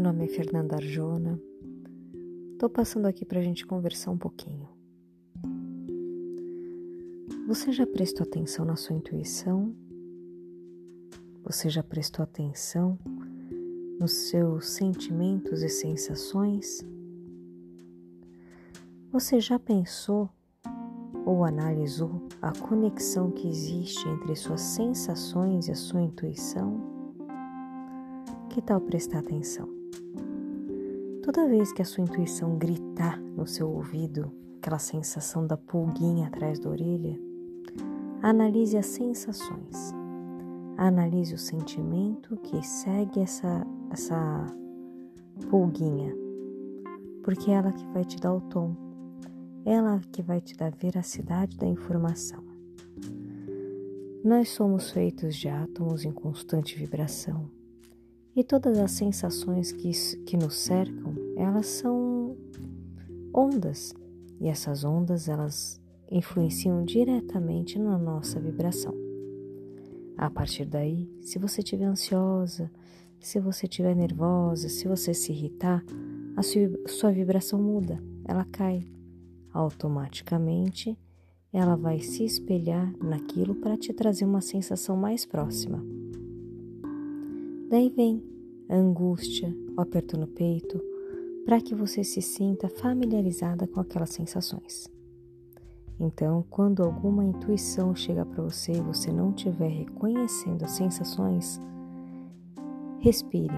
nome é Fernanda Arjona. Tô passando aqui pra gente conversar um pouquinho. Você já prestou atenção na sua intuição? Você já prestou atenção nos seus sentimentos e sensações? Você já pensou ou analisou a conexão que existe entre suas sensações e a sua intuição? Que tal prestar atenção? Toda vez que a sua intuição gritar no seu ouvido, aquela sensação da pulguinha atrás da orelha, analise as sensações. Analise o sentimento que segue essa, essa pulguinha, porque é ela que vai te dar o tom ela que vai te dar veracidade da informação. Nós somos feitos de átomos em constante vibração e todas as sensações que, que nos cercam, elas são ondas e essas ondas elas influenciam diretamente na nossa vibração. A partir daí, se você estiver ansiosa, se você estiver nervosa, se você se irritar, a sua vibração muda, ela cai automaticamente ela vai se espelhar naquilo para te trazer uma sensação mais próxima. Daí vem a angústia, o aperto no peito, para que você se sinta familiarizada com aquelas sensações. Então, quando alguma intuição chega para você e você não estiver reconhecendo as sensações, respire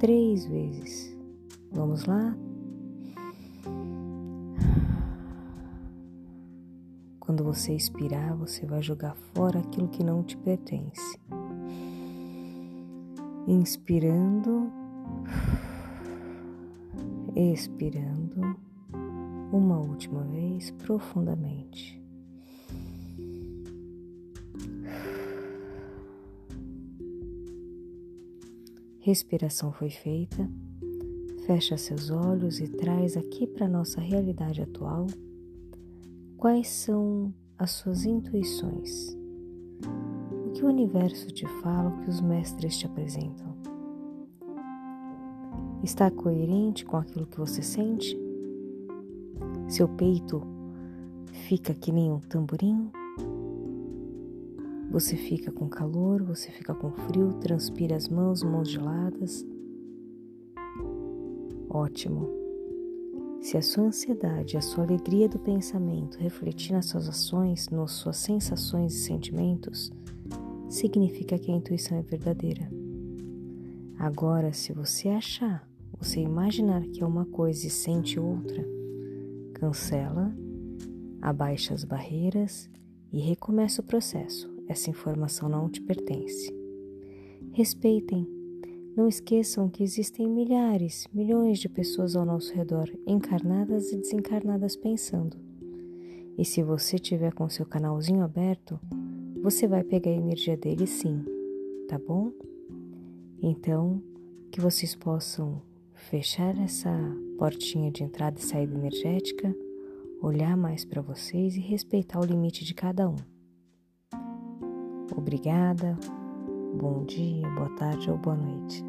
três vezes. Vamos lá? Quando você expirar, você vai jogar fora aquilo que não te pertence. Inspirando, expirando, uma última vez profundamente. Respiração foi feita. Fecha seus olhos e traz aqui para nossa realidade atual Quais são as suas intuições? Que o universo te fala, o que os mestres te apresentam? Está coerente com aquilo que você sente? Seu peito fica que nem um tamborim? Você fica com calor, você fica com frio, transpira as mãos, mãos geladas? Ótimo. Se a sua ansiedade, a sua alegria do pensamento refletir nas suas ações, nas suas sensações e sentimentos, significa que a intuição é verdadeira. Agora, se você achar, você imaginar que é uma coisa e sente outra, cancela, abaixa as barreiras e recomeça o processo. Essa informação não te pertence. Respeitem não esqueçam que existem milhares, milhões de pessoas ao nosso redor, encarnadas e desencarnadas pensando. E se você tiver com seu canalzinho aberto, você vai pegar a energia deles sim, tá bom? Então, que vocês possam fechar essa portinha de entrada e saída energética, olhar mais para vocês e respeitar o limite de cada um. Obrigada, bom dia, boa tarde ou boa noite.